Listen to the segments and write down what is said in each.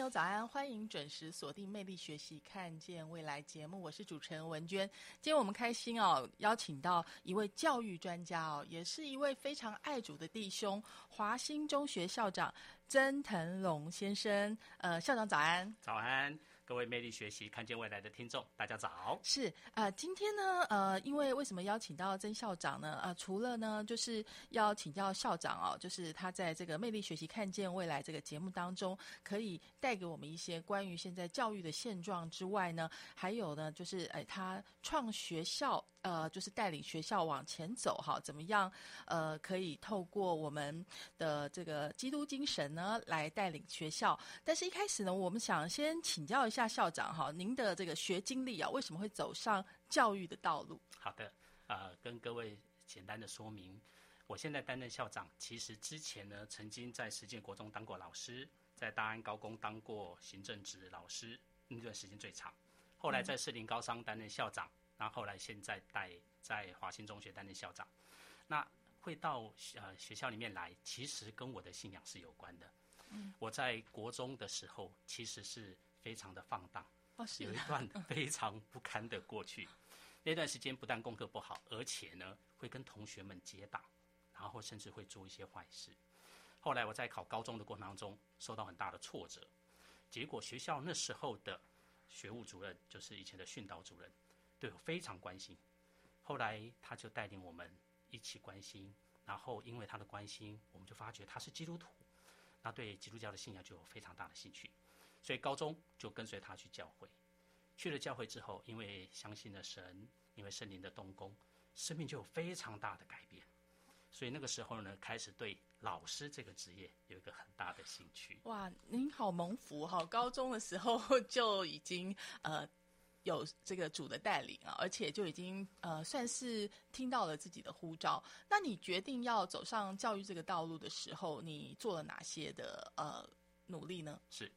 朋友早安，欢迎准时锁定《魅力学习，看见未来》节目，我是主持人文娟。今天我们开心哦，邀请到一位教育专家哦，也是一位非常爱主的弟兄——华兴中学校长曾腾龙先生。呃，校长早安，早安。各位魅力学习、看见未来的听众，大家早。是啊，今天呢，呃，因为为什么邀请到曾校长呢？呃，除了呢，就是要请教校长哦，就是他在这个魅力学习、看见未来这个节目当中，可以带给我们一些关于现在教育的现状之外呢，还有呢，就是哎，他创学校，呃，就是带领学校往前走哈，怎么样？呃，可以透过我们的这个基督精神呢，来带领学校。但是一开始呢，我们想先请教一下。校长哈，您的这个学经历啊，为什么会走上教育的道路？好的，呃，跟各位简单的说明，我现在担任校长，其实之前呢，曾经在实践国中当过老师，在大安高工当过行政职老师，那段时间最长。后来在士林高商担任校长，然后后来现在带在华新中学担任校长。那会到呃学校里面来，其实跟我的信仰是有关的。嗯，我在国中的时候，其实是。非常的放荡，有一段 非常不堪的过去。那段时间不但功课不好，而且呢会跟同学们结党，然后甚至会做一些坏事。后来我在考高中的过程当中受到很大的挫折，结果学校那时候的学务主任，就是以前的训导主任，对我非常关心。后来他就带领我们一起关心，然后因为他的关心，我们就发觉他是基督徒，那对基督教的信仰就有非常大的兴趣。所以高中就跟随他去教会，去了教会之后，因为相信了神，因为圣灵的动工，生命就有非常大的改变。所以那个时候呢，开始对老师这个职业有一个很大的兴趣。哇，您好蒙福哈！高中的时候就已经呃有这个主的带领啊，而且就已经呃算是听到了自己的呼召。那你决定要走上教育这个道路的时候，你做了哪些的呃努力呢？是。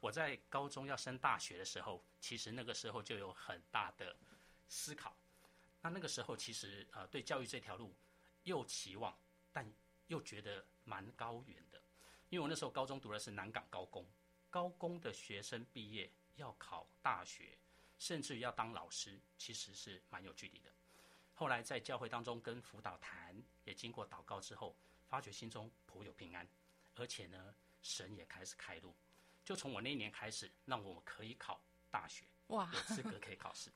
我在高中要升大学的时候，其实那个时候就有很大的思考。那那个时候其实呃对教育这条路又期望，但又觉得蛮高远的。因为我那时候高中读的是南港高工，高工的学生毕业要考大学，甚至于要当老师，其实是蛮有距离的。后来在教会当中跟辅导谈，也经过祷告之后，发觉心中颇有平安，而且呢神也开始开路。就从我那一年开始，让我们可以考大学，哇，有资格可以考试。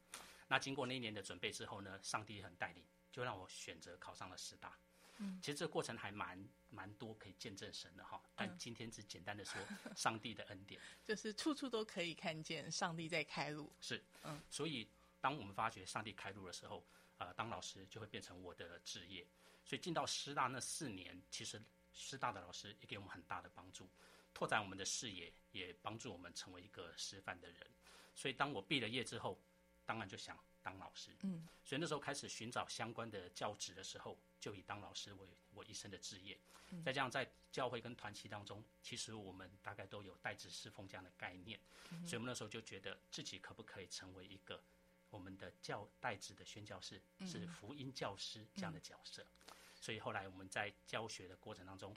那经过那一年的准备之后呢，上帝很带领，就让我选择考上了师大。嗯，其实这个过程还蛮蛮多可以见证神的哈。但今天只简单的说，上帝的恩典，就是处处都可以看见上帝在开路。是，嗯，所以当我们发觉上帝开路的时候，呃，当老师就会变成我的职业。所以进到师大那四年，其实师大的老师也给我们很大的帮助。拓展我们的视野，也帮助我们成为一个师范的人。所以，当我毕了业之后，当然就想当老师。嗯，所以那时候开始寻找相关的教职的时候，就以当老师为我一生的志业。再加上在教会跟团契当中，其实我们大概都有代职侍奉这样的概念，所以我们那时候就觉得自己可不可以成为一个我们的教代职的宣教士，是福音教师这样的角色。所以后来我们在教学的过程当中，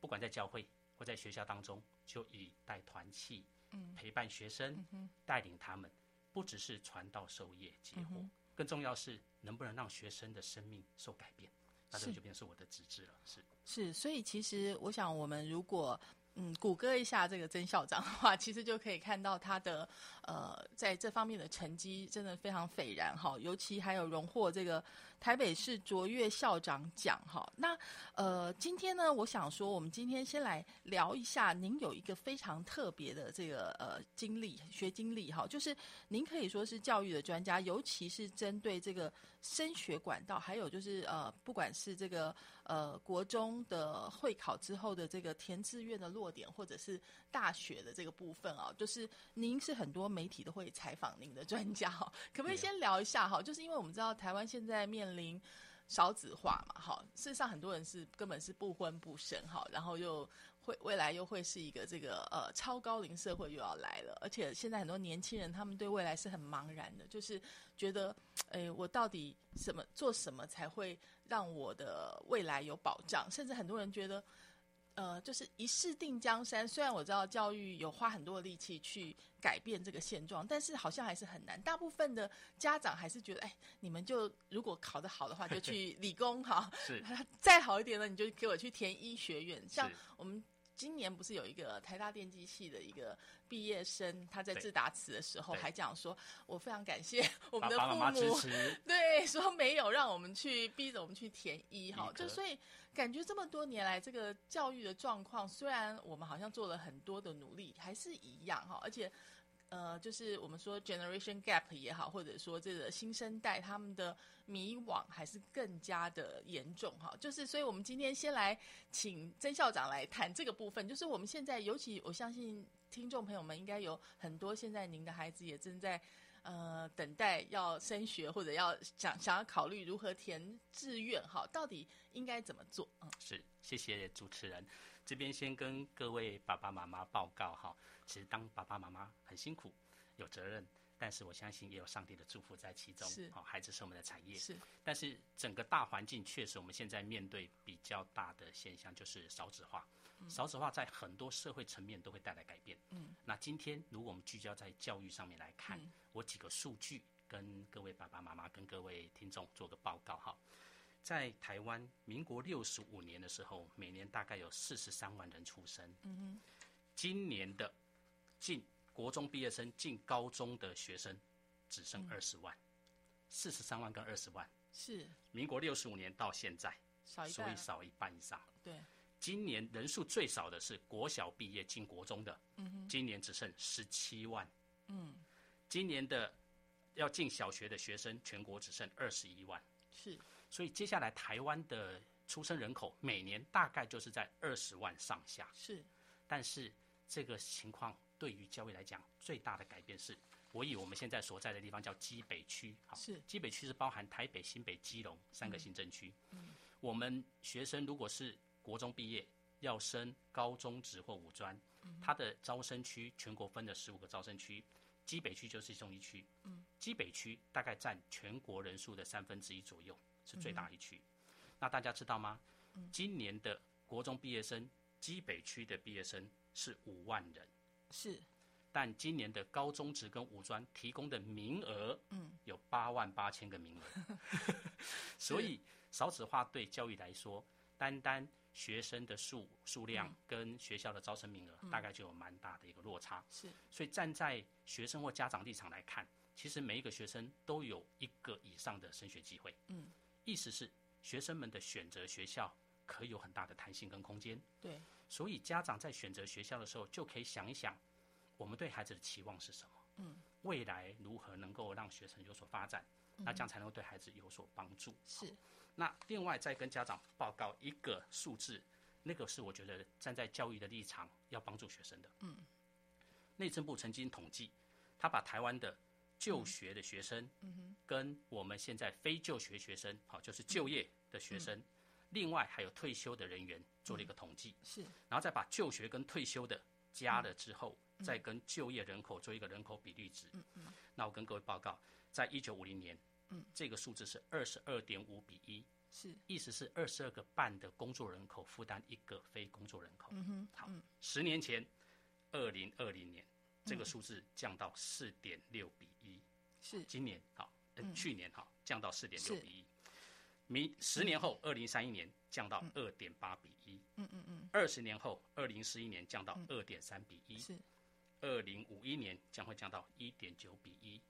不管在教会。或在学校当中，就以带团契，嗯，陪伴学生，带领他们，不只是传道授业解惑，更重要是能不能让学生的生命受改变。那这个就变成是我的职责了。是，是，所以其实我想，我们如果嗯谷歌一下这个曾校长的话，其实就可以看到他的呃在这方面的成绩真的非常斐然哈，尤其还有荣获这个台北市卓越校长奖哈。那呃今天呢，我想说，我们今天先来聊一下，您有一个非常特别的这个呃经历学经历哈，就是您可以说是教育的专家，尤其是针对这个升学管道，还有就是呃不管是这个。呃，国中的会考之后的这个填志愿的落点，或者是大学的这个部分啊，就是您是很多媒体都会采访您的专家哈，可不可以先聊一下哈？就是因为我们知道台湾现在面临少子化嘛，哈，事实上很多人是根本是不婚不生哈，然后又会未来又会是一个这个呃超高龄社会又要来了，而且现在很多年轻人他们对未来是很茫然的，就是觉得，哎，我到底什么做什么才会让我的未来有保障？甚至很多人觉得，呃，就是一试定江山。虽然我知道教育有花很多的力气去改变这个现状，但是好像还是很难。大部分的家长还是觉得，哎，你们就如果考得好的话，就去 理工哈；是 再好一点呢，你就给我去填医学院。像我们今年不是有一个台大电机系的一个毕业生，他在对。致答词的时候还讲说，我非常感谢 我们的父母。持，对，说没有让我们去逼着我们去填一哈，就所以感觉这么多年来，这个教育的状况，虽然我们好像做了很多的努力，还是一样哈，而且呃，就是我们说 generation gap 也好，或者说这个新生代他们的迷惘还是更加的严重哈。就是，所以我们今天先来请曾校长来谈这个部分，就是我们现在，尤其我相信听众朋友们应该有很多，现在您的孩子也正在。呃，等待要升学或者要想想要考虑如何填志愿，哈，到底应该怎么做？嗯，是，谢谢主持人。这边先跟各位爸爸妈妈报告哈，其实当爸爸妈妈很辛苦，有责任，但是我相信也有上帝的祝福在其中。是好，孩子是我们的产业。是但是整个大环境确实，我们现在面对比较大的现象就是少子化。少子化在很多社会层面都会带来改变。嗯，那今天如果我们聚焦在教育上面来看，嗯我几个数据跟各位爸爸妈妈、跟各位听众做个报告哈。在台湾，民国六十五年的时候，每年大概有四十三万人出生。嗯哼，今年的进国中毕业生、进高中的学生只剩嗯二十万，四十三万跟二十万。是民国六十五年到现在，少一，所以少一半以上。对，今年人数最少的是国小毕业进国中的，今年只剩十七万。嗯，今年的要进小学的学生，全国只剩二十一万。是所以接下来台湾的出生人口每年大概就是在二十万上下。是，但是这个情况对于教育来讲，最大的改变是，我以我们现在所在的地方叫基北区，好，是基北区是包含台北、新北、基隆三个行政区。嗯，我们学生如果是国中毕业要升高中职或五专，它的招生区全国分了十五个招生区，基北区就是其中一区。嗯，基北区大概占全国人数的三分之一左右，是最大一区。那大家知道吗？今年的国中毕业生，基北区的毕业生是五万人，是，但今年的高中职跟五专提供的名额，嗯，有八万八千个名额，所以少子化对教育来说，单单学生的数数量跟学校的招生名额，大概就有蛮大的一个落差。是，所以站在学生或家长立场来看，其实每一个学生都有一个以上的升学机会。嗯，意思是学生们的选择学校可以有很大的弹性跟空间。对，所以家长在选择学校的时候，就可以想一想，我们对孩子的期望是什么？嗯，未来如何能够让学生有所发展？那这样才能够对孩子有所帮助。是，那另外再跟家长报告一个数字，那个是我觉得站在教育的立场要帮助学生的。嗯，内政部曾经统计，他把台湾的就学的学生，嗯哼，跟我们现在非就学学生，好，就是就业的学生，另外还有退休的人员做了一个统计，是，然后再把就学跟退休的加了之后，再跟就业人口做一个人口比率值。嗯嗯，那我跟各位报告，在一九五零年，嗯，这个数字是二十二点五比一，是，意思是二十二个半的工作人口负担一个非工作人口。嗯哼，好嗯，十年前，二零二零年这个数字降到四点六比一、是，今年好，呃嗯。去年好降到四点六比一。明十年后，二零三一年降到二点八比一，嗯嗯嗯，二十年后，二零四一年降到二点三比一，是。二零五一年将会降到一点九比一。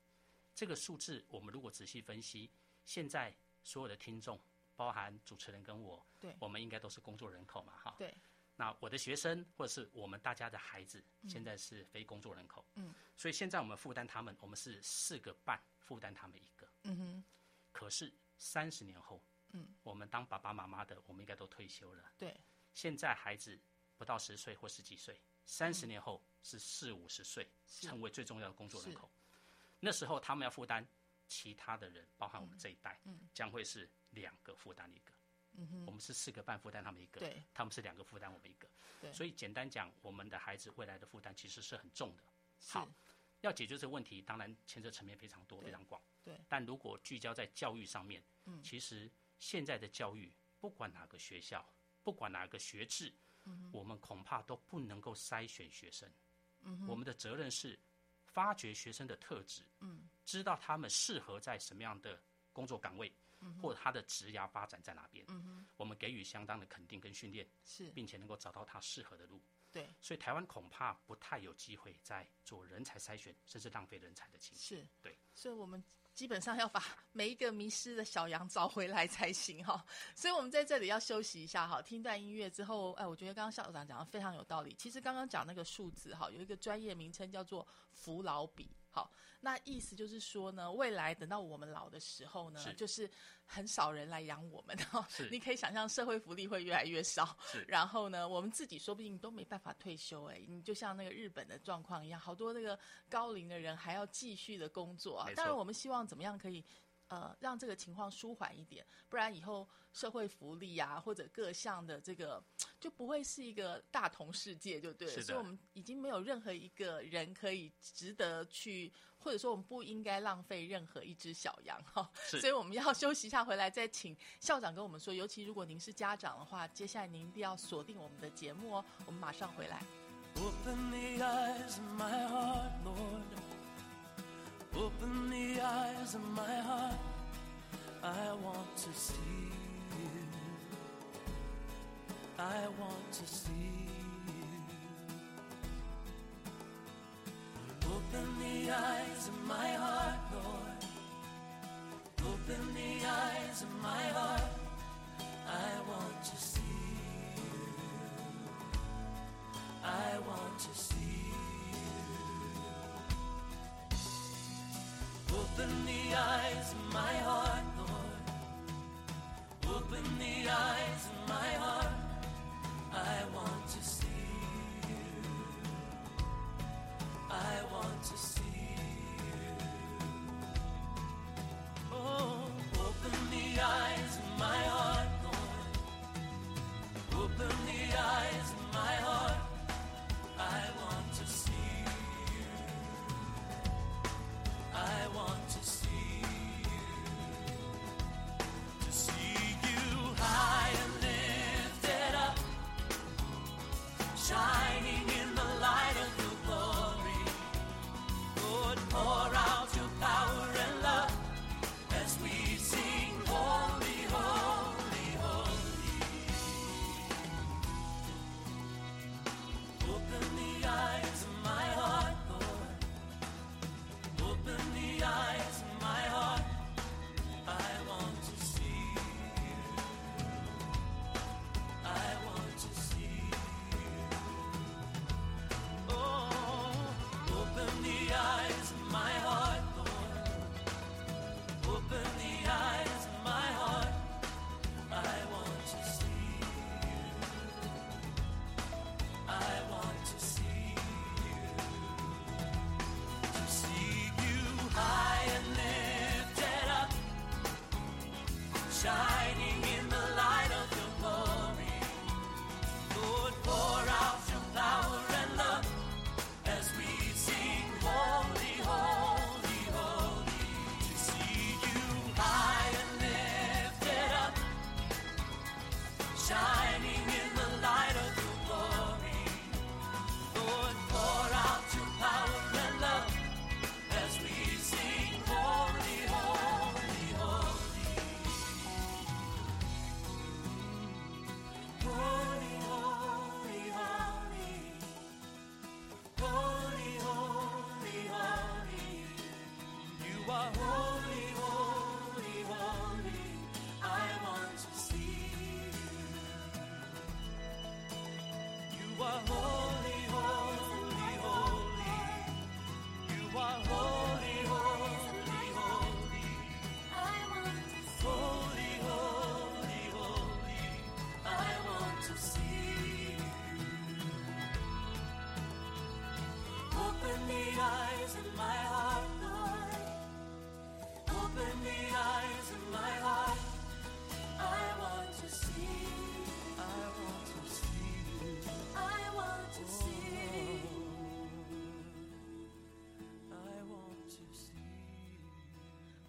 这个数字，我们如果仔细分析，现在所有的听众，包含主持人跟我，对。我们应该都是工作人口嘛，哈。对，那我的学生或者是我们大家的孩子，现在是非工作人口，嗯，所以现在我们负担他们，我们是四个半负担他们一个。嗯哼，可是三十年后，嗯，我们当爸爸妈妈的，我们应该都退休了。对，现在孩子不到十岁或十几岁，三十年后是四五十岁，是成为最重要的工作人口。那时候他们要负担其他的人，包含我们这一代，嗯将会是两个负担一个。嗯哼，我们是四个半负担他们一个，对，他们是两个负担我们一个。对所以简单讲，我们的孩子未来的负担其实是很重的。是好，要解决这个问题，当然牵涉层面非常多、非常广。对，但如果聚焦在教育上面，嗯。其实现在的教育，不管哪个学校，不管哪个学制，嗯我们恐怕都不能够筛选学生。我们的责任是发掘学生的特质，嗯，知道他们适合在什么样的工作岗位，或者他的职涯发展在哪边，嗯我们给予相当的肯定跟训练，是，并且能够找到他适合的路。对，所以台湾恐怕不太有机会在做人才筛选，甚至浪费人才的情形。是，对，所以我们基本上要把每一个迷失的小羊找回来才行哈。所以我们在这里要休息一下哈，听段音乐之后，哎，我觉得刚刚校长讲的非常有道理。其实刚刚讲那个数字哈，有一个专业名称叫做扶老比。好，那意思就是说呢，未来等到我们老的时候呢，是就是很少人来养我们哈是。你可以想象社会福利会越来越少是，然后呢，我们自己说不定都没办法退休哎。你就像那个日本的状况一样，好多那个高龄的人还要继续的工作当然，我们希望怎么样可以呃让这个情况舒缓一点，不然以后社会福利啊或者各项的这个就不会是一个大同世界，就对了。是的所以我们已经没有任何一个人可以值得去，或者说我们不应该浪费任何一只小羊哈。是所以我们要休息一下，回来再请校长跟我们说。尤其如果您是家长的话，接下来您一定要锁定我们的节目哦。我们马上回来。Open the eyes of my heart, Lord. Open the eyes of my heart. I want to see you. I want to see you. Open the eyes of my heart, Lord. Open the eyes of my heart. I want to see you. I want to see you. Open the eyes of my heart, in the eyes.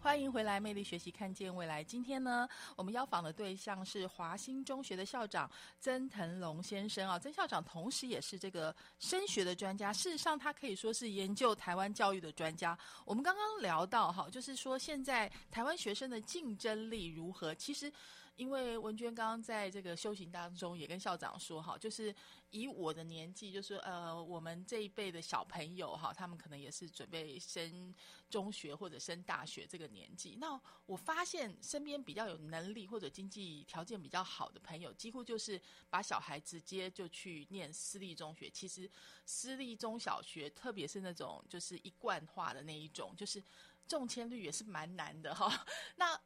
欢迎回来，魅力学习，看见未来。今天呢，我们邀访的对象是华兴中学的校长曾腾龙先生啊。曾校长同时也是这个升学的专家，事实上他可以说是研究台湾教育的专家。我们刚刚聊到哈，就是说现在台湾学生的竞争力如何？其实。因为文娟刚刚在这个修行当中也跟校长说哈，就是以我的年纪，就是呃我们这一辈的小朋友哈，他们可能也是准备升中学或者升大学这个年纪。那我发现身边比较有能力或者经济条件比较好的朋友，几乎就是把小孩直接就去念私立中学。其实私立中小学，特别是那种就是一贯化的那一种，就是中签率也是蛮难的哈。那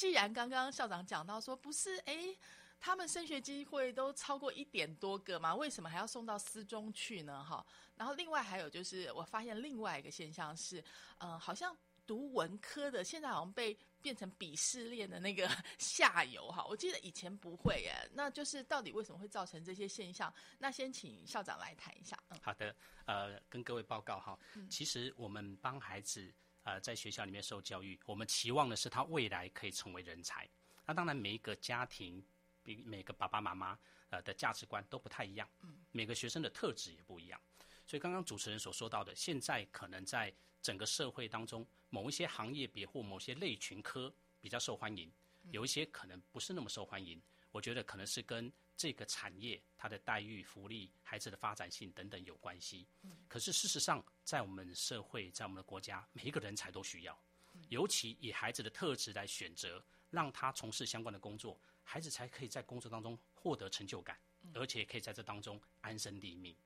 既然刚刚校长讲到说不是，诶，他们升学机会都超过一点多个嘛，为什么还要送到私中去呢？哈，然后另外还有就是，我发现另外一个现象是，嗯、好像读文科的现在好像被变成鄙视链的那个 下游哈。我记得以前不会耶，那就是到底为什么会造成这些现象？那先请校长来谈一下。嗯，好的，呃，跟各位报告哈，其实我们帮孩子呃在学校里面受教育，我们期望的是他未来可以成为人才。那当然，每一个家庭，比每个爸爸妈妈呃的价值观都不太一样，每个学生的特质也不一样。所以刚刚主持人所说到的，现在可能在整个社会当中，某一些行业别或某些类群科比较受欢迎，有一些可能不是那么受欢迎。我觉得可能是跟这个产业它的待遇、福利、孩子的发展性等等有关系。可是事实上，在我们社会，在我们的国家，每一个人才都需要，尤其以孩子的特质来选择，让他从事相关的工作，孩子才可以在工作当中获得成就感，而且可以在这当中安身立命。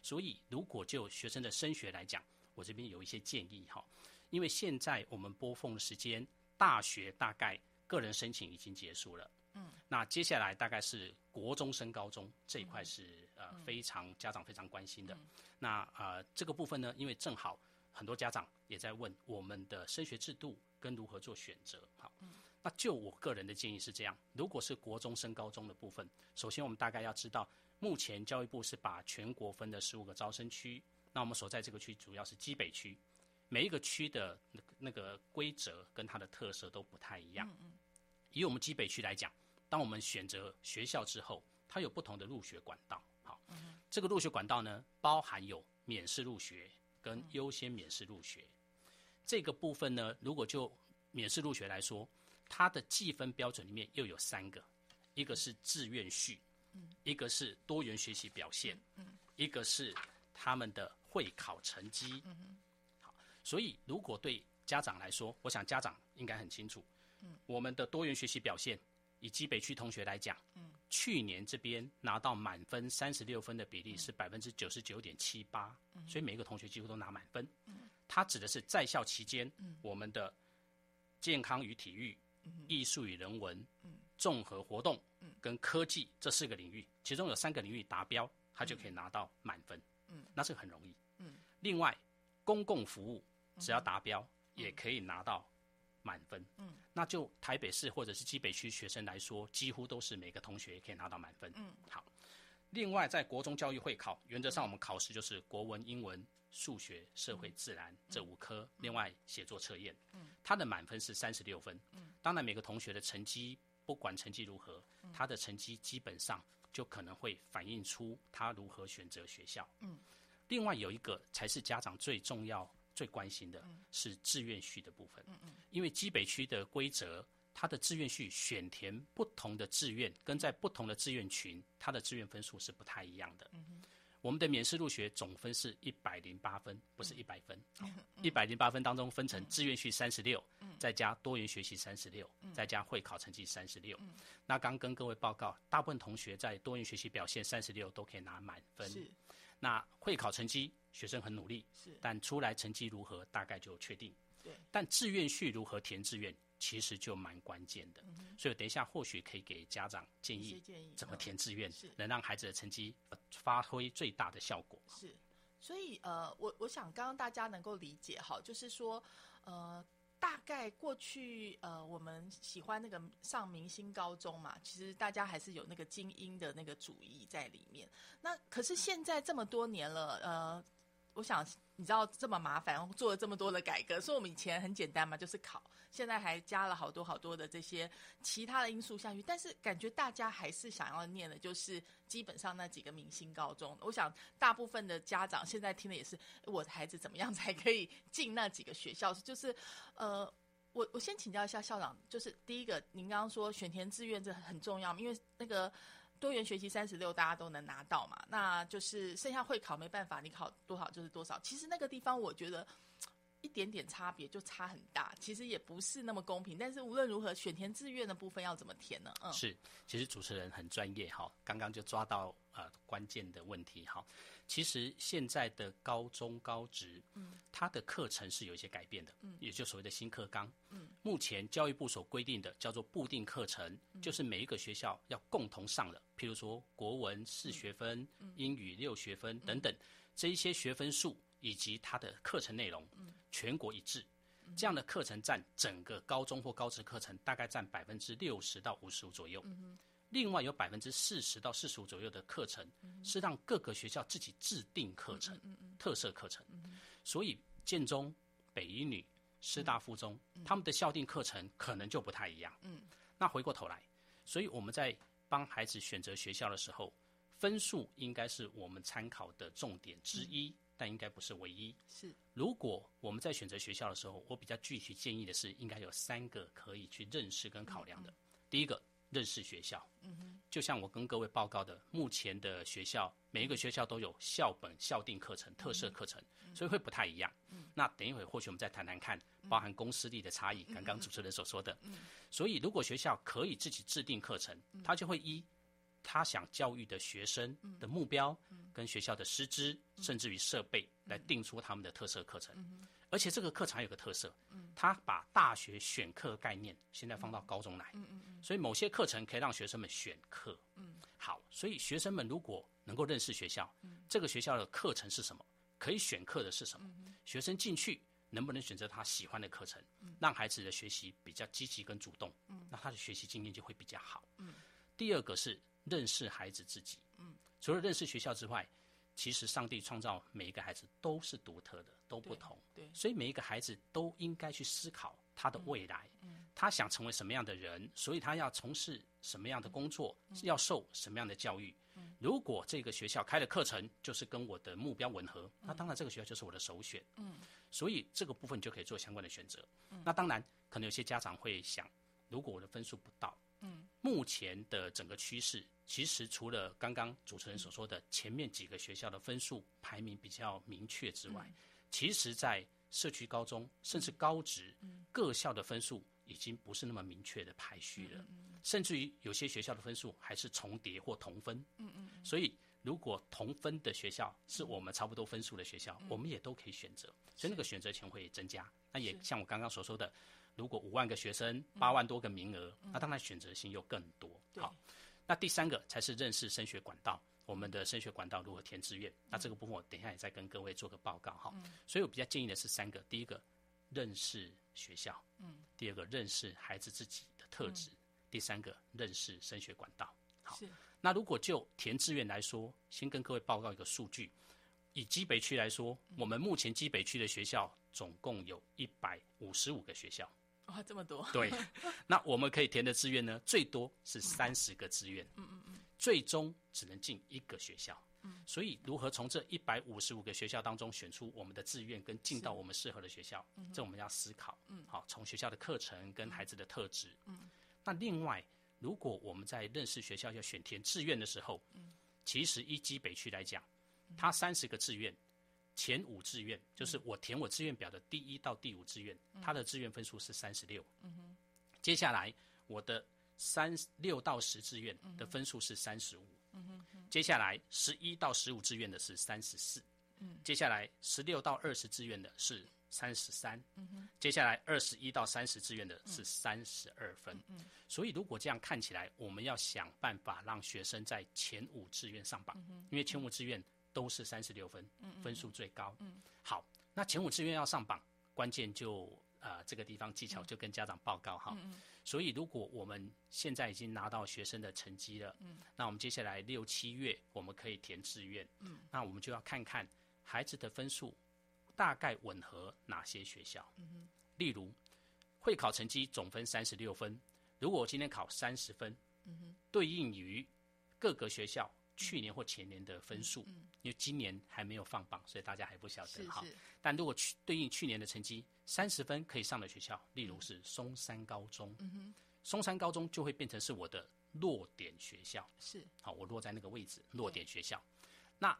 所以，如果就学生的升学来讲，我这边有一些建议哈，因为现在我们播放的时间，大学大概个人申请已经结束了。嗯，那接下来大概是国中升高中这一块是、呃非常家长非常关心的。那呃这个部分呢，因为正好很多家长也在问我们的升学制度跟如何做选择。好，那就我个人的建议是这样：如果是国中升高中的部分，首先我们大概要知道，目前教育部是把全国分的十五个招生区，那我们所在这个区主要是基北区，每一个区的那个那个规则跟它的特色都不太一样。以我们基北区来讲，当我们选择学校之后，它有不同的入学管道。好，这个入学管道呢，包含有免试入学跟优先免试入学。这个部分呢，如果就免试入学来说，它的计分标准里面又有三个，一个是志愿序，一个是多元学习表现，一个是他们的会考成绩。好，所以如果对家长来说，我想家长应该很清楚，我们的多元学习表现，以基北区同学来讲，去年这边拿到满分三十六分的比例是百分之九十九点七八，所以每一个同学几乎都拿满分。它指的是在校期间，我们的健康与体育、艺术与人文、综合活动跟科技这四个领域，其中有三个领域达标，他就可以拿到满分。那是很容易。另外，公共服务只要达标，也可以拿到满分。嗯，那就台北市或者是基北区学生来说，几乎都是每个同学可以拿到满分。嗯，好。另外，在国中教育会考，原则上我们考试就是国文、英文、数学、社会、自然这五科，另外写作测验。嗯，它的满分是三十六分。嗯，当然每个同学的成绩，不管成绩如何，他的成绩基本上就可能会反映出他如何选择学校。嗯，另外有一个才是家长最重要、最关心的，是志愿序的部分。因为基北区的规则，它的志愿序选填不同的志愿，跟在不同的志愿群，它的志愿分数是不太一样的。我们的免试入学总分是一百零八分，不是一百分。一百零八分当中分成志愿序三十六，再加多元学习三十六，再加会考成绩三十六。那刚跟各位报告，大部分同学在多元学习表现三十六都可以拿满分。是那会考成绩，学生很努力，是但出来成绩如何，大概就确定。对，但志愿序如何填志愿，其实就蛮关键的。所以等一下或许可以给家长建议建议怎么嗯填志愿是，能让孩子的成绩呃发挥最大的效果。是，所以呃，我我想刚刚大家能够理解哈，就是说呃。大概过去，呃，我们喜欢那个上明星高中嘛，其实大家还是有那个精英的那个主义在里面。那可是现在这么多年了，呃，我想你知道这么麻烦，做了这么多的改革，所以我们以前很简单嘛，就是考，现在还加了好多好多的这些其他的因素下去。但是感觉大家还是想要念的，就是基本上那几个明星高中。我想大部分的家长现在听的也是，我的孩子怎么样才可以进那几个学校？就是呃，我我先请教一下校长，就是第一个，您刚刚说选填志愿这很重要，因为那个。多元学习三十六，大家都能拿到嘛？那就是剩下会考没办法，你考多少就是多少。其实那个地方，我觉得一点点差别就差很大，其实也不是那么公平。但是无论如何，选填志愿的部分要怎么填呢？嗯，是，其实主持人很专业哈，刚刚就抓到呃关键的问题哈。其实现在的高中高职，嗯，它的课程是有一些改变的，嗯，也就所谓的新课纲，嗯，目前教育部所规定的叫做固定课程，就是每一个学校要共同上的，譬如说国文四学分，英语六学分等等，这一些学分数以及它的课程内容，嗯，全国一致，这样的课程占整个高中或高职课程大概占百分之六十到五十五左右，嗯另外有百分之四十到四十五左右的课程是让各个学校自己制定课程、特色课程，所以建中、北一女、师大附中他们的校定课程可能就不太一样。那回过头来，所以我们在帮孩子选择学校的时候，分数应该是我们参考的重点之一，但应该不是唯一。是，如果我们在选择学校的时候，我比较具体建议的是，应该有三个可以去认识跟考量的。第一个。认识学校，嗯就像我跟各位报告的，目前的学校每一个学校都有校本校定课程、特色课程，所以会不太一样。嗯，那等一会或许我们再谈谈看，包含公私立的差异。刚刚主持人所说的，嗯，所以如果学校可以自己制定课程，他就会依他想教育的学生的目标，跟学校的师资，甚至于设备来定出他们的特色课程。而且这个课程有个特色，嗯，他把大学选课概念现在放到高中来，所以某些课程可以让学生们选课，嗯，好，所以学生们如果能够认识学校，嗯，这个学校的课程是什么，可以选课的是什么，学生进去能不能选择他喜欢的课程，嗯，让孩子的学习比较积极跟主动，嗯，那他的学习经验就会比较好，嗯，第二个是认识孩子自己，嗯，除了认识学校之外。其实上帝创造每一个孩子都是独特的，都不同。对，所以每一个孩子都应该去思考他的未来。嗯，他想成为什么样的人，所以他要从事什么样的工作，要受什么样的教育。嗯，如果这个学校开的课程就是跟我的目标吻合，那当然这个学校就是我的首选。嗯，所以这个部分就可以做相关的选择。嗯，那当然可能有些家长会想，如果我的分数不到，嗯，目前的整个趋势。其实除了刚刚主持人所说的前面几个学校的分数排名比较明确之外，其实，在社区高中甚至高职，各校的分数已经不是那么明确的排序了，甚至于有些学校的分数还是重叠或同分。嗯嗯。所以，如果同分的学校是我们差不多分数的学校，我们也都可以选择，所以那个选择权会增加。那也像我刚刚所说的，如果五万个学生，八万多个名额，那当然选择性又更多。好。那第三个才是认识升学管道，我们的升学管道如何填志愿？那这个部分我等一下也再跟各位做个报告哈。所以我比较建议的是三个：第一个，认识学校；嗯，第二个，认识孩子自己的特质；第三个，认识升学管道。好，那如果就填志愿来说，先跟各位报告一个数据：以基北区来说，我们目前基北区的学校总共有一百五十五个学校。哇，这么多！对，那我们可以填的志愿呢，最多是三十个志愿，嗯嗯嗯，最终只能进一个学校，嗯，所以如何从这一百五十五个学校当中选出我们的志愿，跟进到我们适合的学校，这我们要思考，嗯，好，从学校的课程跟孩子的特质，嗯，那另外，如果我们在认识学校要选填志愿的时候，嗯，其实一基北区来讲，它三十个志愿。前五志愿就是我填我志愿表的第一到第五志愿，他的志愿分数是三十六。接下来我的三六到十志愿的分数是三十五。接下来十一到十五志愿的是三十四。接下来十六到二十志愿的是三十三。接下来二十一到三十志愿的是三十二分。所以如果这样看起来，我们要想办法让学生在前五志愿上榜，因为前五志愿。都是三十六分，分数最高。嗯，好，那前五志愿要上榜，关键就呃这个地方技巧就跟家长报告哈。所以如果我们现在已经拿到学生的成绩了，嗯，那我们接下来六七月我们可以填志愿，嗯，那我们就要看看孩子的分数大概吻合哪些学校。嗯例如会考成绩总分三十六分，如果我今天考三十分，嗯哼，对应于各个学校去年或前年的分数，因为今年还没有放榜，所以大家还不晓得哈。但如果去对应去年的成绩，三十分可以上的学校，例如是松山高中，嗯松山高中就会变成是我的落点学校。是好，我落在那个位置，落点学校。那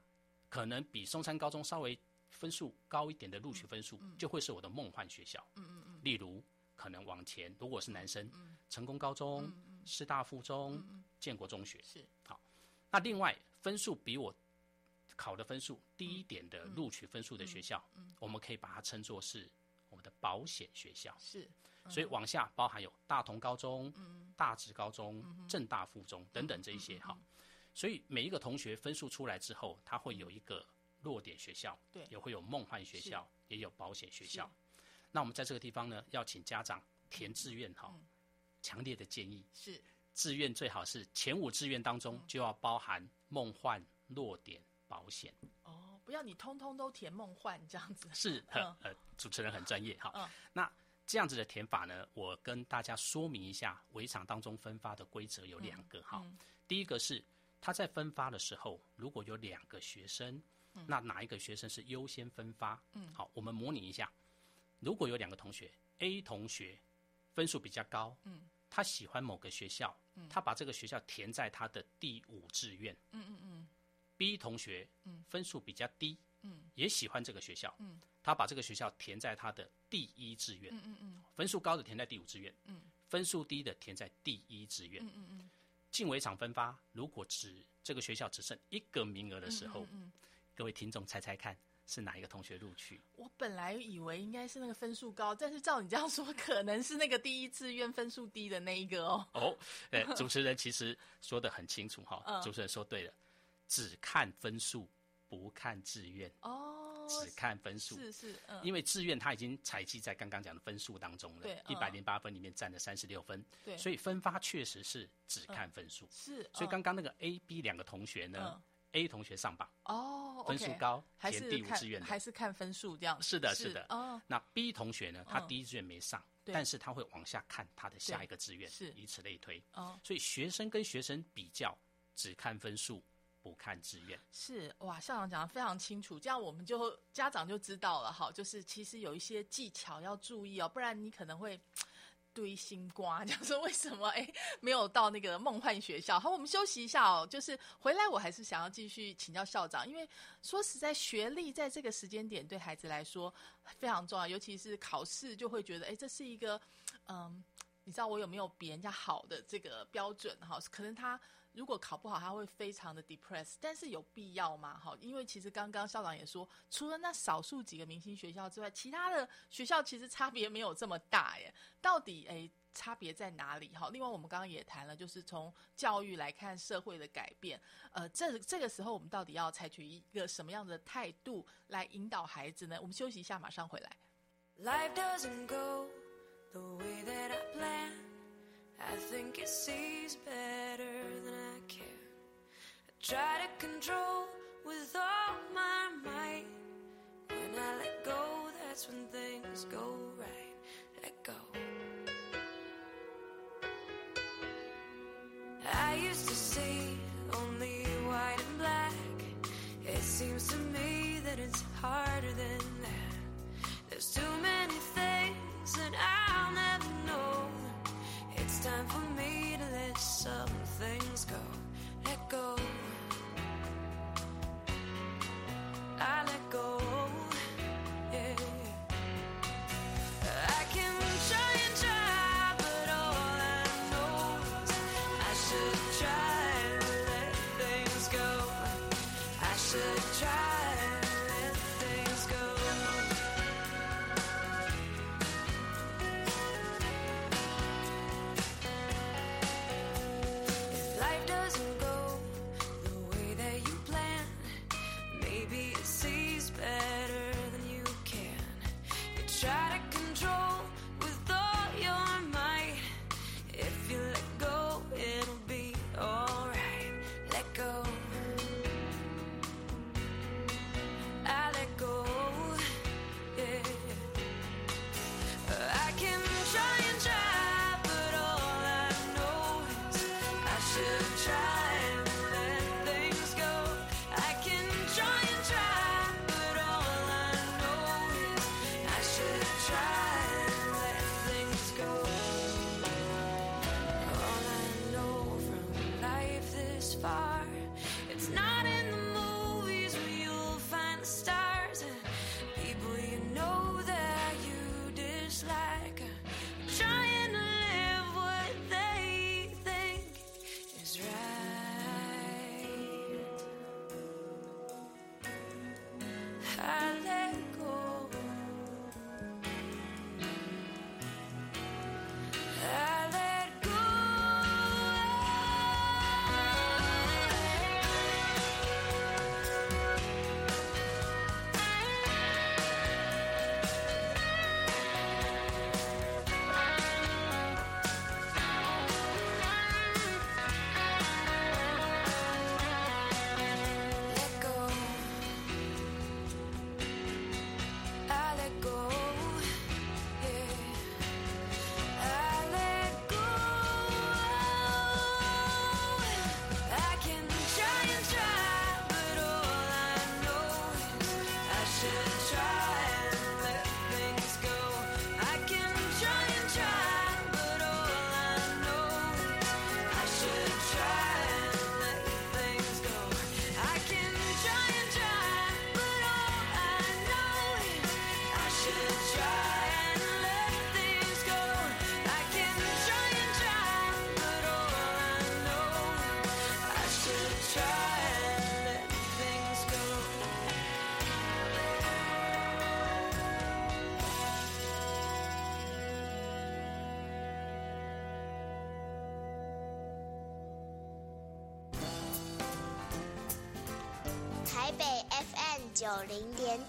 可能比松山高中稍微分数高一点的录取分数，就会是我的梦幻学校。嗯嗯嗯。例如，可能往前，如果是男生，成功高中、师大附中、建国中学。是好，那另外分数比我考的分数低一点的录取分数的学校，我们可以把它称作是我们的保险学校。是所以往下包含有大同高中、大直高中、正大附中等等这一些哈。所以每一个同学分数出来之后，他会有一个落点学校，对也会有梦幻学校，也有保险学校。那我们在这个地方呢，要请家长填志愿哈，强烈的建议，是志愿最好是前五志愿当中就要包含梦幻、落点、保险。哦，不要你通通都填梦幻这样子。是，呃，主持人很专业哈。嗯那这样子的填法呢，我跟大家说明一下，围场当中分发的规则有两个哈。第一个是他在分发的时候，如果有两个学生，那哪一个学生是优先分发？嗯，好，我们模拟一下，如果有两个同学，A 同学分数比较高，嗯，他喜欢某个学校，嗯，他把这个学校填在他的第五志愿，嗯嗯嗯，B 同学，嗯，分数比较低，嗯，也喜欢这个学校，嗯，他把这个学校填在他的第一志愿，嗯嗯嗯，分数高的填在第五志愿，嗯，分数低的填在第一志愿，嗯嗯嗯，进围场分发，如果只这个学校只剩一个名额的时候，嗯。各位听众猜猜看是哪一个同学录取？我本来以为应该是那个分数高，但是照你这样说，可能是那个第一志愿分数低的那一个哦。哦，哎，主持人其实说的很清楚哈，嗯主持人说对了，只看分数不看志愿，哦，只看分数。是是，嗯，因为志愿它已经采集在刚刚讲的分数当中了对，一百嗯零八分里面占了三十六分，对所以分发确实是只看分数。是，所以嗯刚刚那个 A、B 两个同学呢，A 同学上榜，哦，分数高还填第五志愿的还是看分数这样？是的，是的。哦，那 B 同学呢，他嗯第一志愿没上，对但是他会往下看他的下一个志愿，是以此类推。哦，所以学生跟学生比较，只看分数，不看志愿。是哇，校长讲的非常清楚，这样我们就家长就知道了哈。就是其实有一些技巧要注意哦，不然你可能会堆心瓜，讲说为什么哎没有到那个梦幻学校。好，我们休息一下哦。就是回来我还是想要继续请教校长，因为说实在，学历在这个时间点对孩子来说非常重要，尤其是考试就会觉得哎这是一个嗯。你知道我有没有比人家好的这个标准哈？可能他如果考不好，他会非常的 depressed，但是有必要吗？哈，因为其实刚刚校长也说，除了那少数几个明星学校之外，其他的学校其实差别没有这么大耶。到底诶差别在哪里？哈，另外我们刚刚也谈了，就是从教育来看社会的改变，呃，这这个时候我们到底要采取一个什么样的态度来引导孩子呢？我们休息一下，马上回来。Life doesn't go the way that I planned. I think it sees better than I can. I try to control with all my might. When I let go, that's when things go right. Let go. I used to see only white and black. It seems to me that it's harder than that. There's too many things that I'll never time for me to let some things go. Let go. I let go. Try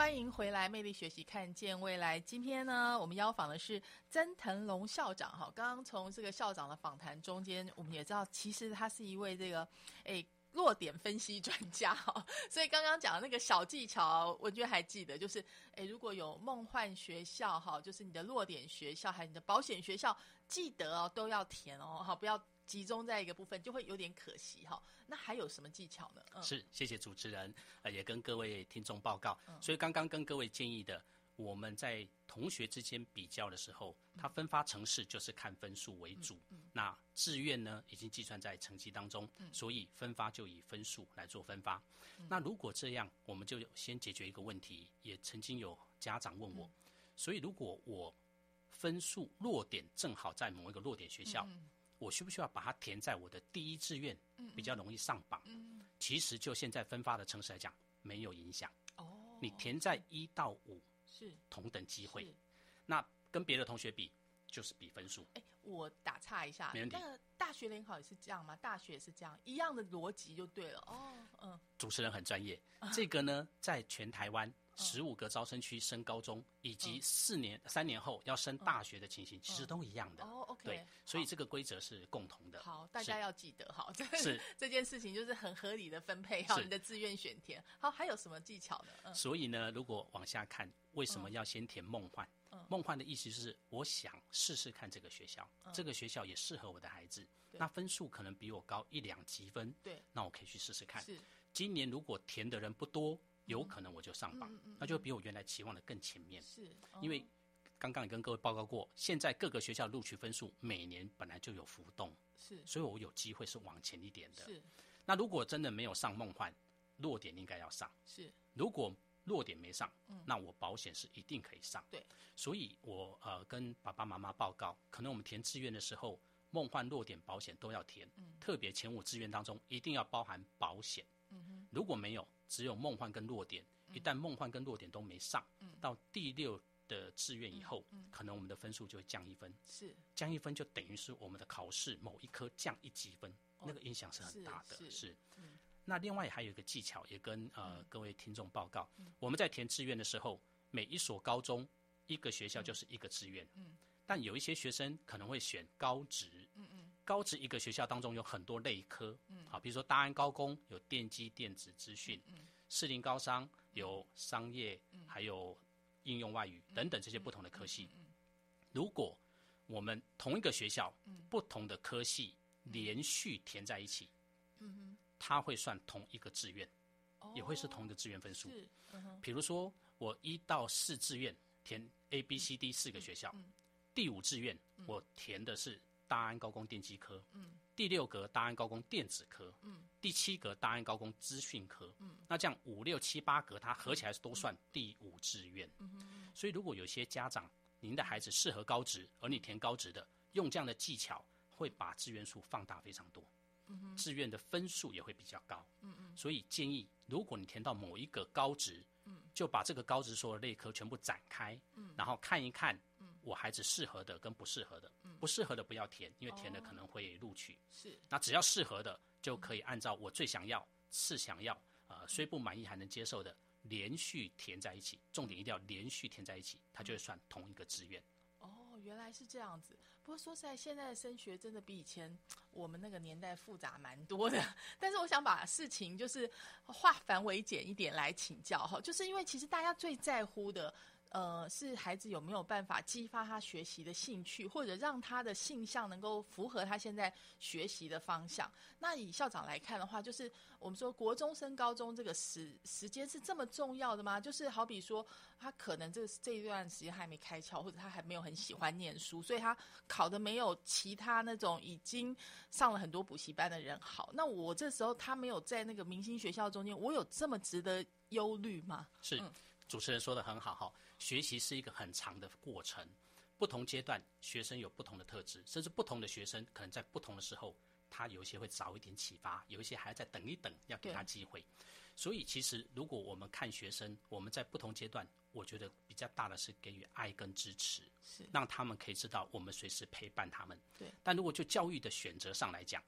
欢迎回来，魅力学习，看见未来。今天呢，我们邀访的是曾腾龙校长。哈，刚刚从这个校长的访谈中间，我们也知道，其实他是一位这个诶弱点分析专家。哈，所以刚刚讲的那个小技巧，我觉得还记得，就是诶，如果有梦幻学校哈，就是你的弱点学校，还有你的保险学校，记得哦都要填哦，哈，不要集中在一个部分，就会有点可惜哈。那还有什么技巧呢？嗯，是，谢谢主持人，呃，也跟各位听众报告。所以刚刚跟各位建议的，我们在同学之间比较的时候，它分发城市就是看分数为主。那志愿呢，已经计算在成绩当中，所以分发就以分数来做分发。那如果这样，我们就先解决一个问题。也曾经有家长问我，所以如果我分数落点正好在某一个落点学校，我需不需要把它填在我的第一志愿，比较容易上榜？其实就现在分发的城市来讲，没有影响。哦，你填在一到五是同等机会，那跟别的同学比就是比分数。哎，我打岔一下，没问题那个大学联考也是这样吗？大学也是这样，一样的逻辑就对了。哦，嗯，主持人很专业，这个呢，在全台湾十五个招生区升高中，以及四年、三年后要升大学的情形，其实都一样的。哦，OK，对，所以这个规则是共同的。好，大家要记得哈，这是这件事情就是很合理的分配哈，你的志愿选填。好，还有什么技巧呢？嗯，所以呢，如果往下看，为什么要先填梦幻？嗯梦幻的意思就是我想试试看这个学校，嗯这个学校也适合我的孩子。那分数可能比我高一两级分，对，那我可以去试试看。是，今年如果填的人不多，有可能我就上榜，那就比我原来期望的更前面。是，哦因为刚刚也跟各位报告过，现在各个学校录取分数每年本来就有浮动，是所以我有机会是往前一点的。是那如果真的没有上梦幻，落点应该要上。是，如果落点没上，那我保险是一定可以上。对，所以我呃跟爸爸妈妈报告，可能我们填志愿的时候，梦幻落点保险都要填，特别前五志愿当中一定要包含保险。如果没有，只有梦幻跟落点，一旦梦幻跟落点都没上，到第六的志愿以后，可能我们的分数就会降一分，是。降一分就等于是我们的考试某一科降一级分，那个影响是很大的。是是那另外还有一个技巧，也跟呃、各位听众报告，我们在填志愿的时候，每一所高中一个学校就是一个志愿，嗯，但有一些学生可能会选高职，高职一个学校当中有很多类科，嗯，好，比如说大安高工有电机电子资讯，嗯，士林高商有商业，嗯。还有应用外语等等这些不同的科系。如果我们同一个学校，不同的科系连续填在一起，嗯它会算同一个志愿，也会是同一个志愿分数。比如说，我一到四志愿填 A、B、C、D 四个学校，第五志愿我填的是大安高工电机科，嗯。第六格大安高工电子科，嗯。第七格大安高工资讯科，嗯。那这样五六七八格它合起来都算第五志愿。嗯所以如果有些家长您的孩子适合高职，而你填高职的，用这样的技巧会把志愿数放大非常多。嗯志愿的分数也会比较高。嗯嗯，所以建议，如果你填到某一个高职，嗯，就把这个高职所有类科全部展开，嗯，然后看一看，嗯，我孩子适合的跟不适合的，嗯，不适合的不要填，因为填了可能会录取。是，那只要适合的，就可以按照我最想要、次想要，呃，虽不满意还能接受的，连续填在一起。重点一定要连续填在一起，它就会算同一个志愿。哦，原来是这样子。不过说实在，现在的升学真的比以前我们那个年代复杂蛮多的。但是我想把事情就是化繁为简一点来请教哈，就是因为其实大家最在乎的。呃，是孩子有没有办法激发他学习的兴趣，或者让他的性向能够符合他现在学习的方向？那以校长来看的话，就是我们说国中升高中这个时时间是这么重要的吗？就是好比说，他可能这这一段时间还没开窍，或者他还没有很喜欢念书，所以他考的没有其他那种已经上了很多补习班的人好。那我这时候他没有在那个明星学校中间，我有这么值得忧虑吗？是。主持人说的很好哈，学习是一个很长的过程，不同阶段学生有不同的特质，甚至不同的学生可能在不同的时候，他有一些会早一点启发，有一些还要再等一等，要给他机会。所以其实如果我们看学生，我们在不同阶段，我觉得比较大的是给予爱跟支持，是让他们可以知道我们随时陪伴他们。对。但如果就教育的选择上来讲，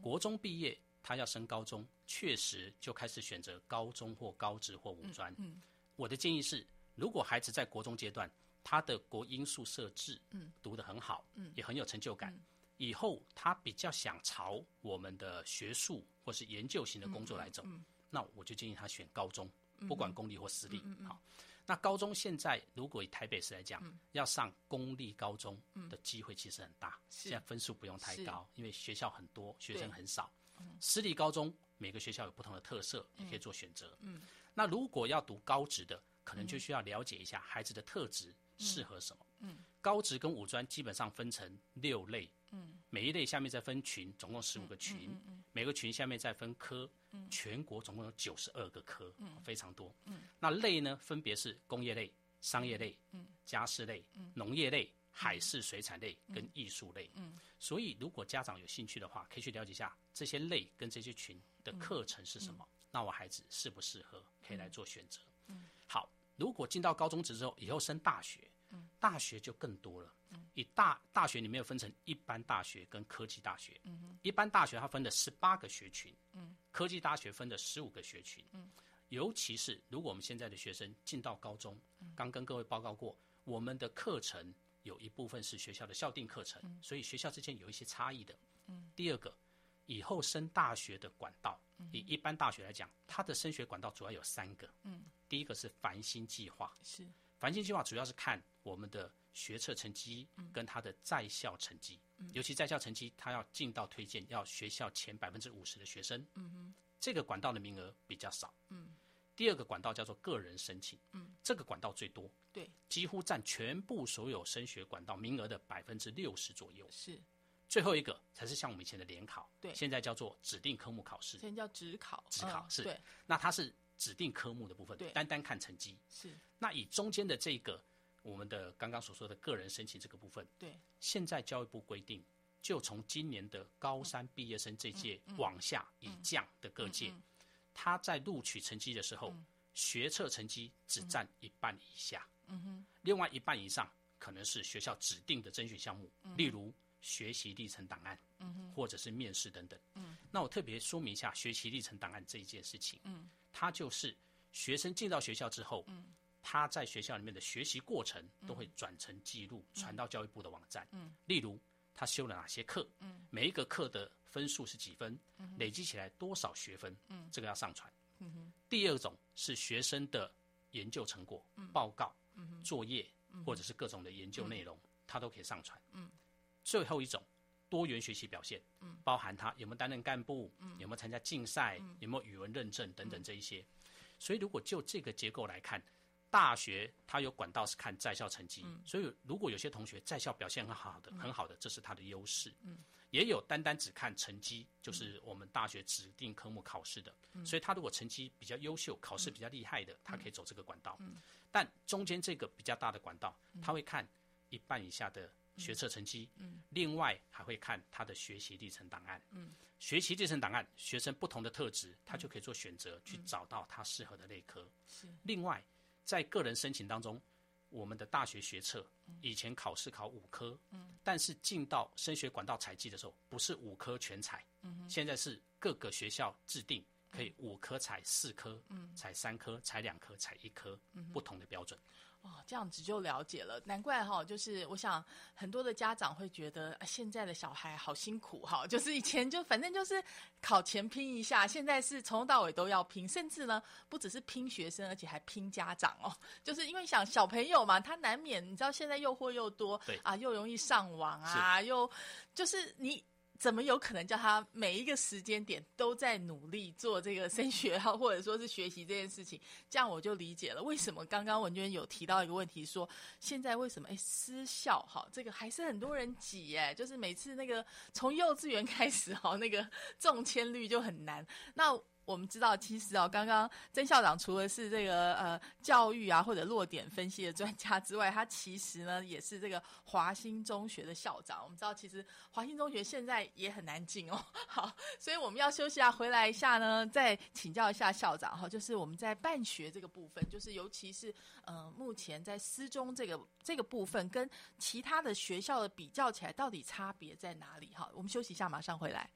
国中毕业他要升高中，确实就开始选择高中或高职或五专。嗯。我的建议是，如果孩子在国中阶段，他的国英数设置，嗯，读得很好，嗯，也很有成就感，以后他比较想朝我们的学术或是研究型的工作来走，那我就建议他选高中，不管公立或私立，好。那高中现在如果以台北市来讲，要上公立高中的机会其实很大，现在分数不用太高，因为学校很多，学生很少。私立高中每个学校有不同的特色，也可以做选择。嗯。那如果要读高职的，可能就需要了解一下孩子的特质适合什么。嗯，高职跟五专基本上分成六类。嗯，每一类下面再分群，总共十五个群。嗯每个群下面再分科。嗯，全国总共有九十二个科。嗯，非常多。嗯，那类呢，分别是工业类、商业类、嗯，家事类、嗯，农业类、海事水产类跟艺术类。嗯，所以如果家长有兴趣的话，可以去了解一下这些类跟这些群的课程是什么。那我孩子适不适合，可以来做选择。嗯，好，如果进到高中职之后，以后升大学，嗯，大学就更多了。嗯，以大大学里面有分成一般大学跟科技大学。嗯哼，一般大学它分的十八个学群。嗯，科技大学分的十五个学群。嗯，尤其是如果我们现在的学生进到高中，刚跟各位报告过，我们的课程有一部分是学校的校定课程，所以学校之间有一些差异的。嗯，第二个。以后升大学的管道，以一般大学来讲，它的升学管道主要有三个。嗯，第一个是繁星计划，是繁星计划主要是看我们的学测成绩跟他的在校成绩，尤其在校成绩，他要进到推荐要学校前百分之五十的学生。嗯哼，这个管道的名额比较少。嗯，第二个管道叫做个人申请。嗯，这个管道最多，对，几乎占全部所有升学管道名额的百分之六十左右。是。最后一个才是像我们以前的联考，对，现在叫做指定科目考试，现在叫指考，指考是，对，那它是指定科目的部分，对，单单看成绩，是。那以中间的这个我们的刚刚所说的个人申请这个部分，对，现在教育部规定，就从今年的高三毕业生这届往下以降的各界，他在录取成绩的时候，学测成绩只占一半以下，嗯哼，另外一半以上可能是学校指定的甄选项目，例如。学习历程档案，嗯或者是面试等等，嗯，那我特别说明一下学习历程档案这一件事情，嗯，它就是学生进到学校之后，嗯，他在学校里面的学习过程都会转成记录，传到教育部的网站，嗯，例如他修了哪些课，嗯，每一个课的分数是几分，嗯，累积起来多少学分，嗯，这个要上传，嗯哼，第二种是学生的研究成果报告。作业或者是各种的研究内容，他都可以上传。嗯，最后一种多元学习表现，嗯，包含他有没有担任干部，嗯，有没有参加竞赛，有没有语文认证等等这一些。所以如果就这个结构来看，大学它有管道是看在校成绩，所以如果有些同学在校表现很好的、很好的，这是他的优势。嗯，也有单单只看成绩，就是我们大学指定科目考试的，所以他如果成绩比较优秀、考试比较厉害的，他可以走这个管道。但中间这个比较大的管道，他会看一半以下的学测成绩，另外还会看他的学习历程档案。学习历程档案，学生不同的特质，他就可以做选择，去找到他适合的类科。另外，在个人申请当中，我们的大学学测以前考试考五科，但是进到升学管道采集的时候，不是五科全采，现在是各个学校制定可以五科采四科，采三科，采两科，采一科，不同的标准。哦，这样子就了解了，难怪哈，就是我想很多的家长会觉得、啊、现在的小孩好辛苦哈，就是以前就反正就是考前拼一下，现在是从头到尾都要拼，甚至呢不只是拼学生，而且还拼家长哦，就是因为想小朋友嘛，他难免你知道现在诱惑又多，对啊，又容易上网啊，又就是你。怎么有可能叫他每一个时间点都在努力做这个 升学哈，或者说是学习这件事情？这样我就理解了为什么刚刚文娟有提到一个问题，说现在为什么哎私校哈，这个还是很多人挤哎，就是每次那个从幼稚园开始哈，那个中签率就很难。那我们知道，其实哦，刚刚曾校长除了是这个呃教育啊或者落点分析的专家之外，他其实呢也是这个华兴中学的校长。我们知道，其实华兴中学现在也很难进哦。好，所以我们要休息啊，回来一下呢，再请教一下校长哈，就是我们在办学这个部分，就是尤其是呃目前在私中这个这个部分，跟其他的学校的比较起来，到底差别在哪里？哈，我们休息一下，马上回来。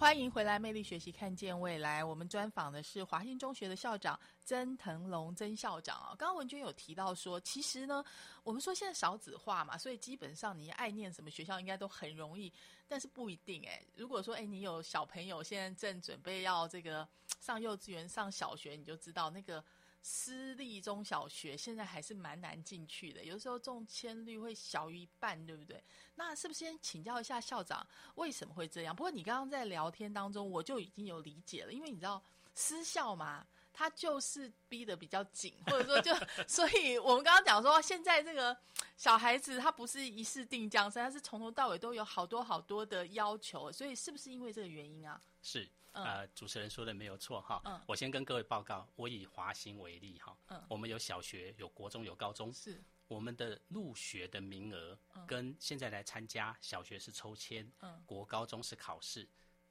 欢迎回来，魅力学习，看见未来。我们专访的是华兴中学的校长曾腾龙曾校长啊。刚刚文娟有提到说，其实呢，我们说现在少子化嘛，所以基本上你爱念什么学校应该都很容易，但是不一定哎。如果说哎，你有小朋友现在正准备要这个上幼稚园、上小学，你就知道那个。私立中小学现在还是蛮难进去的，有时候中签率会小于一半，对不对？那是不是先请教一下校长为什么会这样？不过你刚刚在聊天当中，我就已经有理解了，因为你知道私校嘛，他就是逼得比较紧，或者说就，所以我们刚刚讲说，现在这个小孩子他不是一试定江山，他是从头到尾都有好多好多的要求，所以是不是因为这个原因啊？是。呃，主持人说的没有错哈。嗯。我先跟各位报告，我以华兴为例哈。嗯。我们有小学，有国中，有高中。是。我们的入学的名额，跟现在来参加小学是抽签，嗯，国高中是考试，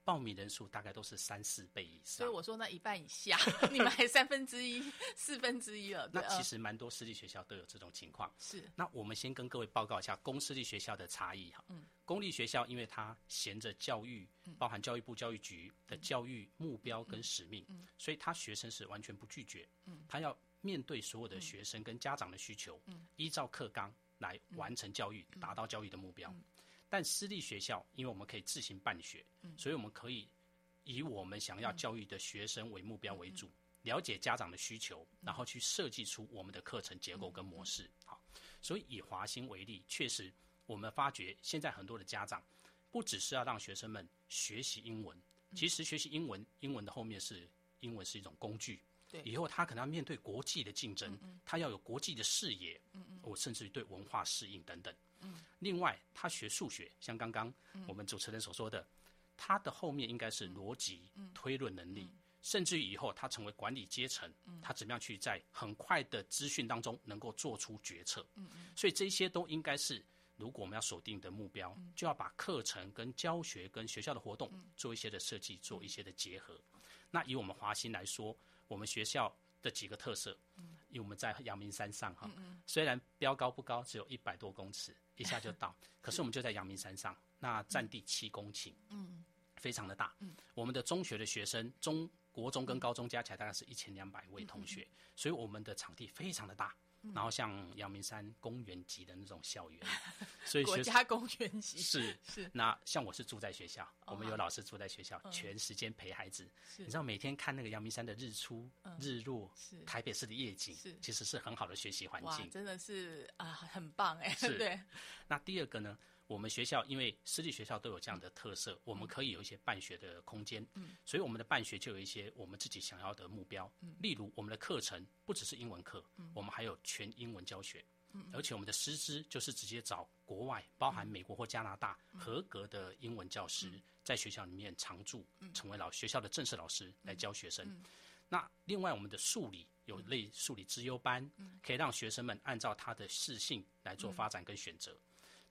报名人数大概都是三四倍以上。所以我说那一半以下，你们还三分之一、四分之一了。那其实蛮多私立学校都有这种情况。是。那我们先跟各位报告一下公私立学校的差异哈。嗯。公立学校，因为它衔着教育，包含教育部教育局的教育目标跟使命，所以他学生是完全不拒绝。嗯他要面对所有的学生跟家长的需求，依照课纲来完成教育，达到教育的目标。但私立学校，因为我们可以自行办学，所以我们可以以我们想要教育的学生为目标为主，了解家长的需求，然后去设计出我们的课程结构跟模式。好，所以以华兴为例，确实。我们发觉，现在很多的家长不只是要让学生们学习英文，其实学习英文，英文的后面是英文是一种工具。对，以后他可能要面对国际的竞争，他要有国际的视野，我甚至于对文化适应等等。嗯，另外，他学数学，像刚刚我们主持人所说的，他的后面应该是逻辑、推论能力，甚至于以后他成为管理阶层，他怎么样去在很快的资讯当中能够做出决策。嗯嗯，所以这些都应该是。如果我们要锁定的目标，就要把课程跟教学跟学校的活动做一些的设计，做一些的结合。那以我们华新来说，我们学校的几个特色，因为我们在阳明山上哈，虽然标高不高，只有一百多公尺，一下就到，可是我们就在阳明山上，那占地七公顷，嗯，非常的大。我们的中学的学生，中国中跟高中加起来大概是一千两百位同学，所以我们的场地非常的大。然后像阳明山公园级的那种校园，所以国家公园级是是。那像我是住在学校，我们有老师住在学校，全时间陪孩子。你知道每天看那个阳明山的日出、日落，是台北市的夜景，是其实是很好的学习环境。真的是啊，很棒哎。是。对。那第二个呢？我们学校因为私立学校都有这样的特色，我们可以有一些办学的空间，嗯，所以我们的办学就有一些我们自己想要的目标，嗯，例如我们的课程不只是英文课，嗯，我们还有全英文教学，嗯，而且我们的师资就是直接找国外，包含美国或加拿大合格的英文教师，在学校里面常驻，成为老学校的正式老师来教学生。那另外我们的数理有类数理资优班，可以让学生们按照他的适性来做发展跟选择。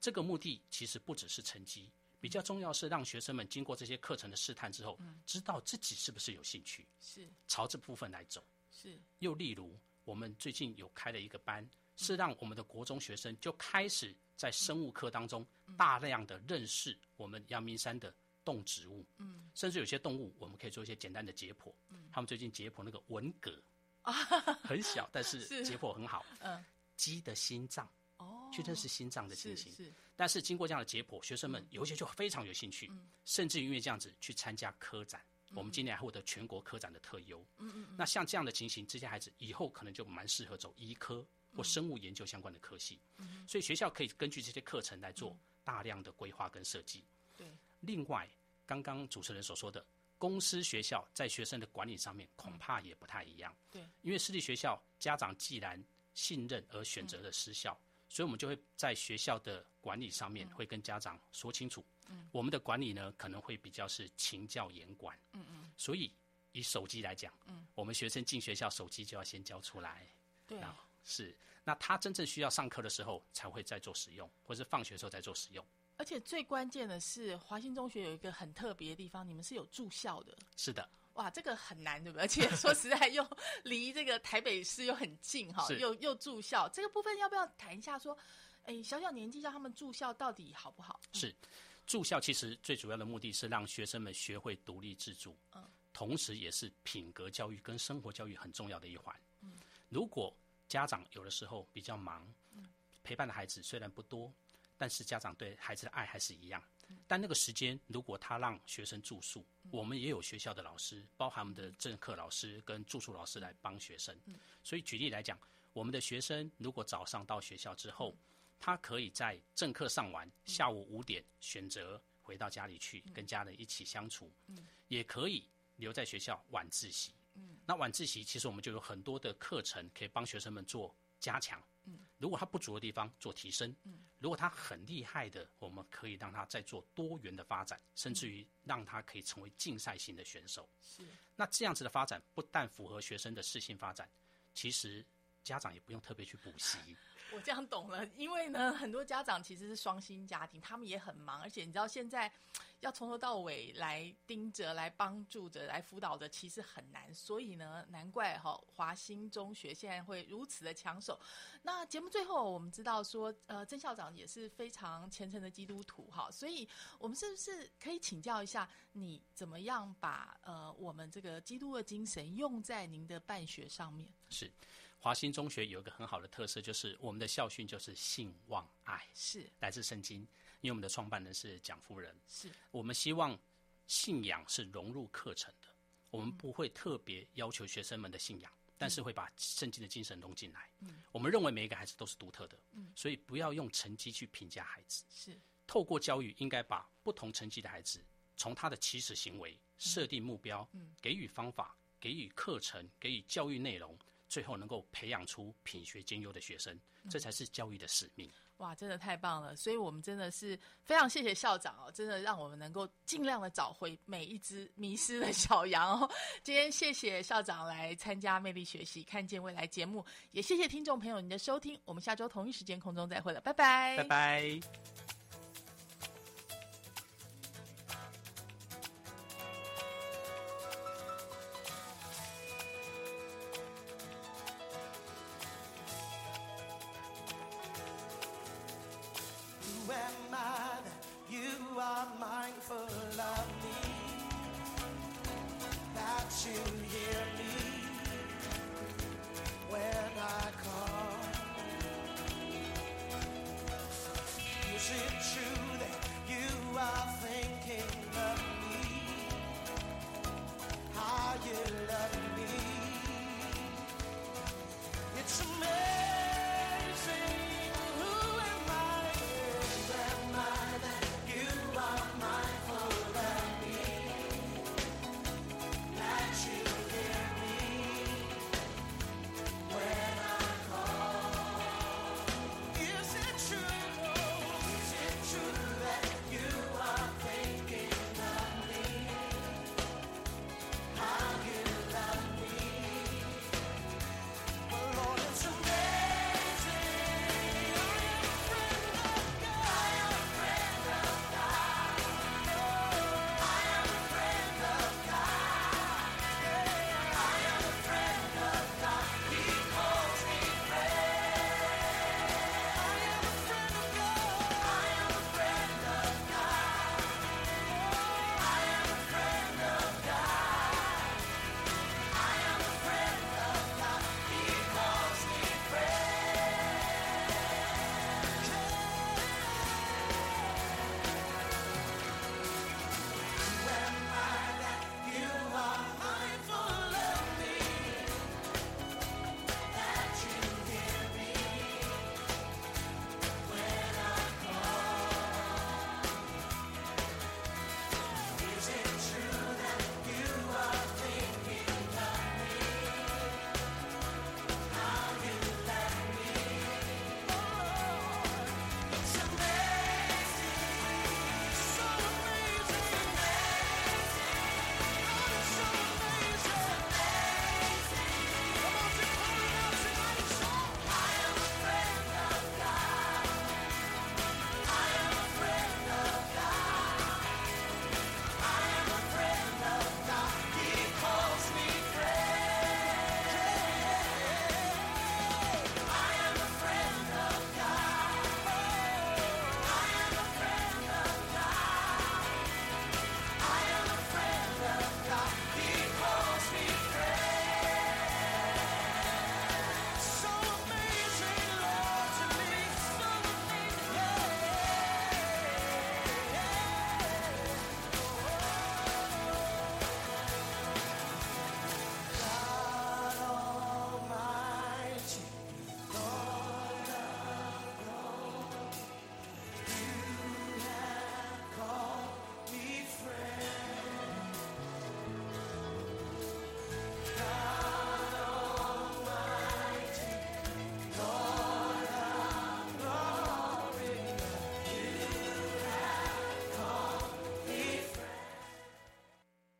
这个目的其实不只是成绩，比较重要是让学生们经过这些课程的试探之后，知道自己是不是有兴趣，是朝这部分来走。是。又例如，我们最近有开了一个班，是让我们的国中学生就开始在生物课当中大量的认识我们阳明山的动植物，嗯，甚至有些动物我们可以做一些简单的解剖。嗯，他们最近解剖那个文蛤，啊，很小，但是解剖很好。嗯，鸡的心脏。哦，去认识心脏的情形，是。但是经过这样的解剖，学生们有些就非常有兴趣，甚至因为这样子去参加科展。我们今年还获得全国科展的特优。嗯嗯。那像这样的情形，这些孩子以后可能就蛮适合走医科或生物研究相关的科系。嗯。所以学校可以根据这些课程来做大量的规划跟设计。对。另外，刚刚主持人所说的公司学校在学生的管理上面恐怕也不太一样。对。因为私立学校家长既然信任而选择了私校。所以，我们就会在学校的管理上面会跟家长说清楚。嗯，我们的管理呢，可能会比较是勤教严管。嗯嗯。所以，以手机来讲，嗯，我们学生进学校，手机就要先交出来。对。是，那他真正需要上课的时候，才会再做使用，或是放学的时候再做使用。而且最关键的是，华兴中学有一个很特别的地方，你们是有住校的。是的。哇，这个很难，对不对？而且说实在，又离这个台北市又很近，哈，又又住校，这个部分要不要谈一下？说，哎，小小年纪让他们住校到底好不好？是，住校其实最主要的目的是让学生们学会独立自主，嗯，同时也是品格教育跟生活教育很重要的一环。嗯，如果家长有的时候比较忙，陪伴的孩子虽然不多，但是家长对孩子的爱还是一样。但那个时间，如果他让学生住宿，我们也有学校的老师，包含我们的正课老师跟住宿老师来帮学生。所以举例来讲，我们的学生如果早上到学校之后，他可以在正课上完，下午五点选择回到家里去跟家人一起相处，也可以留在学校晚自习。那晚自习其实我们就有很多的课程可以帮学生们做加强。如果他不足的地方做提升，如果他很厉害的，我们可以让他再做多元的发展，甚至于让他可以成为竞赛型的选手。是那这样子的发展不但符合学生的适性发展，其实家长也不用特别去补习。我这样懂了，因为呢，很多家长其实是双薪家庭，他们也很忙，而且你知道现在要从头到尾来盯着、来帮助着、来辅导着，其实很难。所以呢，难怪哈、华兴中学现在会如此的抢手。那节目最后，我们知道说，呃，曾校长也是非常虔诚的基督徒哈，所以我们是不是可以请教一下，你怎么样把呃我们这个基督的精神用在您的办学上面？是，华兴中学有一个很好的特色，就是我们的校训就是信望爱，是来自圣经。因为我们的创办人是蒋夫人，是，我们希望信仰是融入课程的，我们不会特别要求学生们的信仰，但是会把圣经的精神融进来。我们认为每一个孩子都是独特的，所以不要用成绩去评价孩子。是。透过教育，应该把不同成绩的孩子，从他的起始行为设定目标，给予方法，给予课程，给予教育内容，最后能够培养出品学兼优的学生，这才是教育的使命。哇，真的太棒了！所以我们真的是非常谢谢校长哦，真的让我们能够尽量的找回每一只迷失的小羊哦。今天谢谢校长来参加魅力学习看见未来节目，也谢谢听众朋友您的收听，我们下周同一时间空中再会了，拜拜，拜拜。